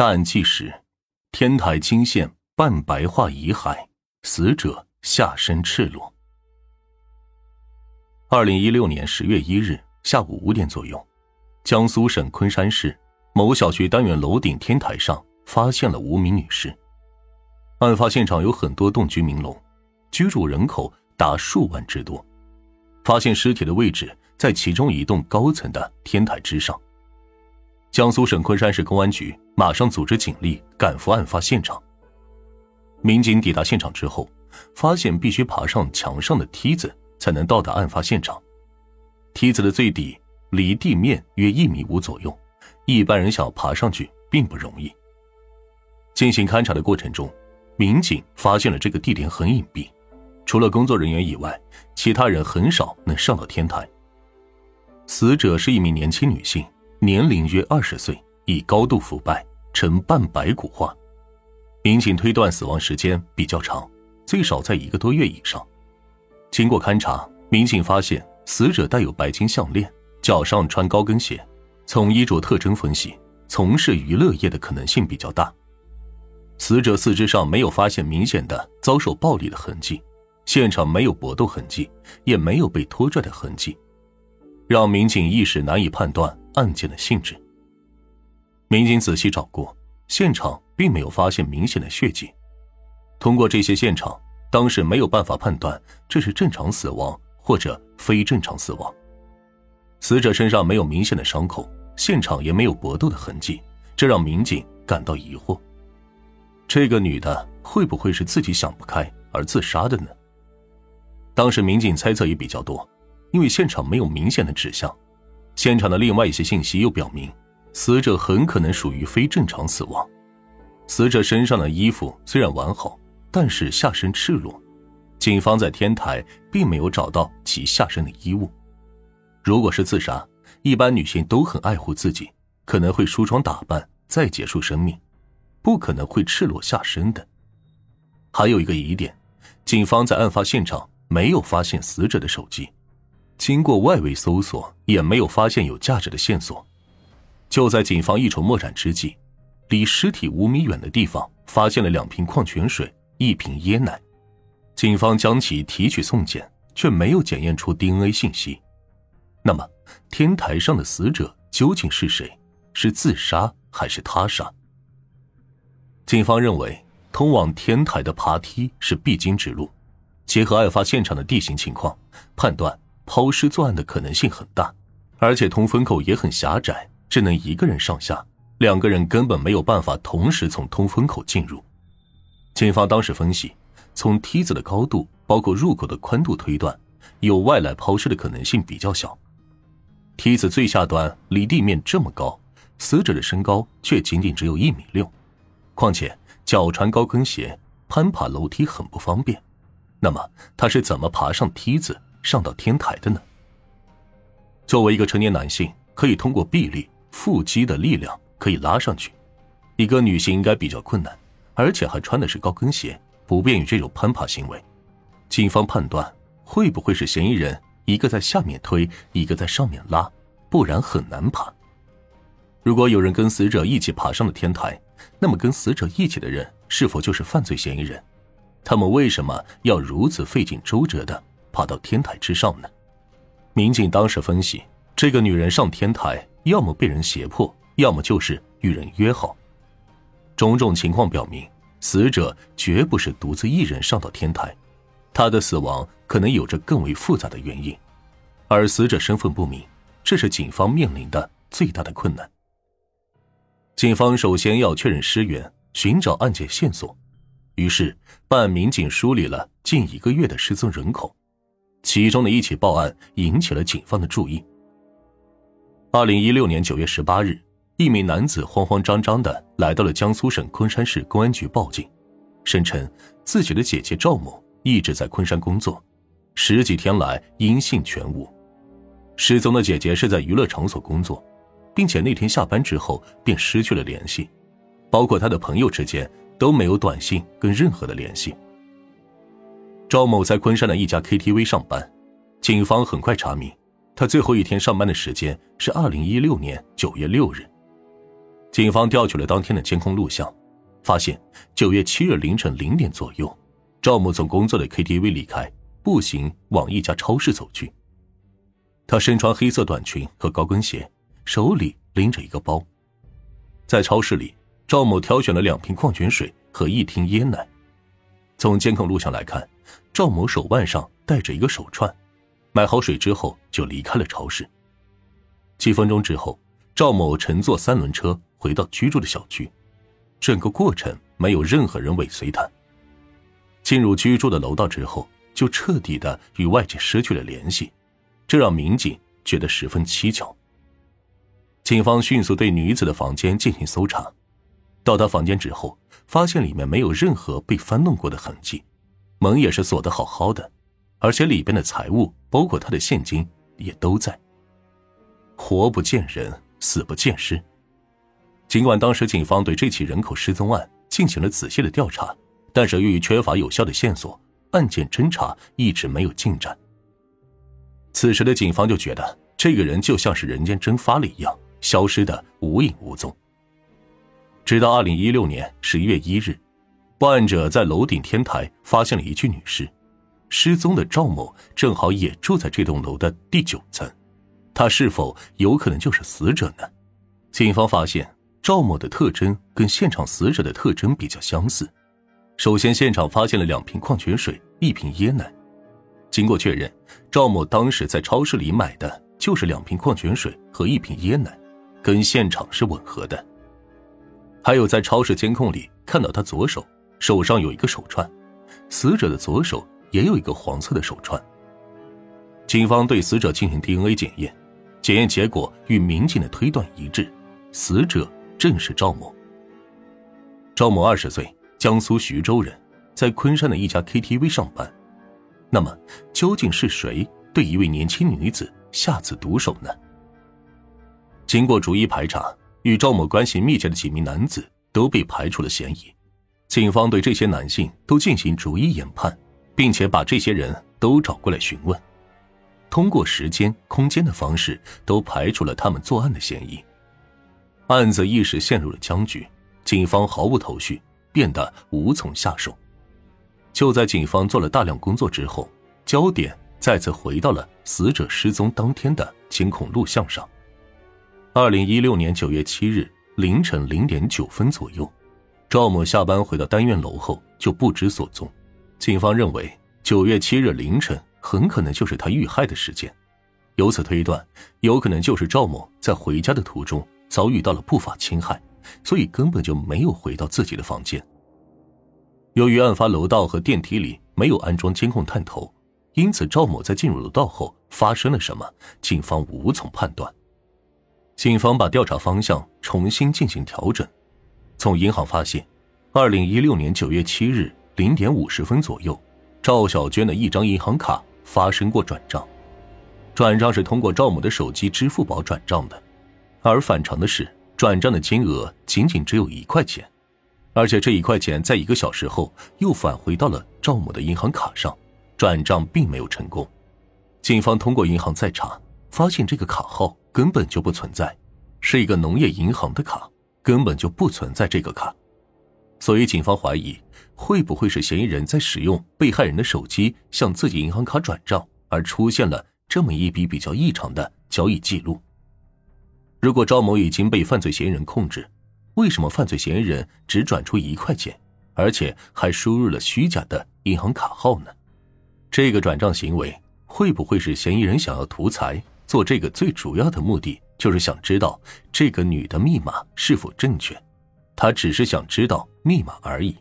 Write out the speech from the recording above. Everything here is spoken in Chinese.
大案纪实：天台惊现半白化遗骸，死者下身赤裸。二零一六年十月一日下午五点左右，江苏省昆山市某小学单元楼顶天台上发现了无名女尸。案发现场有很多栋居民楼，居住人口达数万之多。发现尸体的位置在其中一栋高层的天台之上。江苏省昆山市公安局马上组织警力赶赴案发现场。民警抵达现场之后，发现必须爬上墙上的梯子才能到达案发现场。梯子的最底离地面约一米五左右，一般人想爬上去并不容易。进行勘查的过程中，民警发现了这个地点很隐蔽，除了工作人员以外，其他人很少能上到天台。死者是一名年轻女性。年龄约二十岁，已高度腐败，呈半白骨化。民警推断死亡时间比较长，最少在一个多月以上。经过勘查，民警发现死者带有白金项链，脚上穿高跟鞋。从衣着特征分析，从事娱乐业的可能性比较大。死者四肢上没有发现明显的遭受暴力的痕迹，现场没有搏斗痕迹，也没有被拖拽的痕迹。让民警一时难以判断案件的性质。民警仔细找过，现场并没有发现明显的血迹。通过这些现场，当时没有办法判断这是正常死亡或者非正常死亡。死者身上没有明显的伤口，现场也没有搏斗的痕迹，这让民警感到疑惑。这个女的会不会是自己想不开而自杀的呢？当时民警猜测也比较多。因为现场没有明显的指向，现场的另外一些信息又表明，死者很可能属于非正常死亡。死者身上的衣服虽然完好，但是下身赤裸，警方在天台并没有找到其下身的衣物。如果是自杀，一般女性都很爱护自己，可能会梳妆打扮再结束生命，不可能会赤裸下身的。还有一个疑点，警方在案发现场没有发现死者的手机。经过外围搜索，也没有发现有价值的线索。就在警方一筹莫展之际，离尸体五米远的地方发现了两瓶矿泉水、一瓶椰奶。警方将其提取送检，却没有检验出 DNA 信息。那么，天台上的死者究竟是谁？是自杀还是他杀？警方认为，通往天台的爬梯是必经之路。结合案发现场的地形情况，判断。抛尸作案的可能性很大，而且通风口也很狭窄，只能一个人上下，两个人根本没有办法同时从通风口进入。警方当时分析，从梯子的高度，包括入口的宽度推断，有外来抛尸的可能性比较小。梯子最下端离地面这么高，死者的身高却仅仅只有一米六，况且脚穿高跟鞋，攀爬楼梯很不方便。那么他是怎么爬上梯子？上到天台的呢？作为一个成年男性，可以通过臂力、腹肌的力量可以拉上去。一个女性应该比较困难，而且还穿的是高跟鞋，不便于这种攀爬行为。警方判断，会不会是嫌疑人一个在下面推，一个在上面拉，不然很难爬。如果有人跟死者一起爬上了天台，那么跟死者一起的人是否就是犯罪嫌疑人？他们为什么要如此费尽周折的？爬到天台之上呢？民警当时分析，这个女人上天台，要么被人胁迫，要么就是与人约好。种种情况表明，死者绝不是独自一人上到天台，她的死亡可能有着更为复杂的原因。而死者身份不明，这是警方面临的最大的困难。警方首先要确认尸源，寻找案件线索，于是办案民警梳理了近一个月的失踪人口。其中的一起报案引起了警方的注意。二零一六年九月十八日，一名男子慌慌张张的来到了江苏省昆山市公安局报警，声称自己的姐姐赵某一直在昆山工作，十几天来音信全无。失踪的姐姐是在娱乐场所工作，并且那天下班之后便失去了联系，包括他的朋友之间都没有短信跟任何的联系。赵某在昆山的一家 KTV 上班，警方很快查明，他最后一天上班的时间是二零一六年九月六日。警方调取了当天的监控录像，发现九月七日凌晨零点左右，赵某从工作的 KTV 离开，步行往一家超市走去。他身穿黑色短裙和高跟鞋，手里拎着一个包。在超市里，赵某挑选了两瓶矿泉水和一听椰奶。从监控录像来看，赵某手腕上戴着一个手串，买好水之后就离开了超市。几分钟之后，赵某乘坐三轮车回到居住的小区，整个过程没有任何人尾随他。进入居住的楼道之后，就彻底的与外界失去了联系。这让民警觉得十分蹊跷。警方迅速对女子的房间进行搜查，到达房间之后，发现里面没有任何被翻弄过的痕迹，门也是锁得好好的，而且里边的财物，包括他的现金，也都在。活不见人，死不见尸。尽管当时警方对这起人口失踪案进行了仔细的调查，但是由于缺乏有效的线索，案件侦查一直没有进展。此时的警方就觉得这个人就像是人间蒸发了一样，消失的无影无踪。直到二零一六年十一月一日，报案者在楼顶天台发现了一具女尸，失踪的赵某正好也住在这栋楼的第九层，他是否有可能就是死者呢？警方发现赵某的特征跟现场死者的特征比较相似。首先，现场发现了两瓶矿泉水，一瓶椰奶。经过确认，赵某当时在超市里买的就是两瓶矿泉水和一瓶椰奶，跟现场是吻合的。还有在超市监控里看到他左手手上有一个手串，死者的左手也有一个黄色的手串。警方对死者进行 DNA 检验，检验结果与民警的推断一致，死者正是赵某。赵某二十岁，江苏徐州人，在昆山的一家 KTV 上班。那么，究竟是谁对一位年轻女子下此毒手呢？经过逐一排查，与赵某关系密切的几名男子都被排除了嫌疑。警方对这些男性都进行逐一研判，并且把这些人都找过来询问，通过时间、空间的方式，都排除了他们作案的嫌疑。案子一时陷入了僵局，警方毫无头绪，变得无从下手。就在警方做了大量工作之后，焦点再次回到了死者失踪当天的监控录像上。二零一六年九月七日凌晨零点九分左右，赵某下班回到单元楼后就不知所踪。警方认为，九月七日凌晨很可能就是他遇害的时间，由此推断，有可能就是赵某在回家的途中遭遇到了不法侵害，所以根本就没有回到自己的房间。由于案发楼道和电梯里没有安装监控探头，因此赵某在进入楼道后发生了什么，警方无从判断。警方把调查方向重新进行调整，从银行发现，二零一六年九月七日零点五十分左右，赵小娟的一张银行卡发生过转账，转账是通过赵某的手机支付宝转账的，而反常的是，转账的金额仅仅只有一块钱。而且这一块钱在一个小时后又返回到了赵某的银行卡上，转账并没有成功。警方通过银行再查，发现这个卡号根本就不存在，是一个农业银行的卡，根本就不存在这个卡。所以警方怀疑，会不会是嫌疑人在使用被害人的手机向自己银行卡转账，而出现了这么一笔比较异常的交易记录？如果赵某已经被犯罪嫌疑人控制。为什么犯罪嫌疑人只转出一块钱，而且还输入了虚假的银行卡号呢？这个转账行为会不会是嫌疑人想要图财？做这个最主要的目的就是想知道这个女的密码是否正确，他只是想知道密码而已。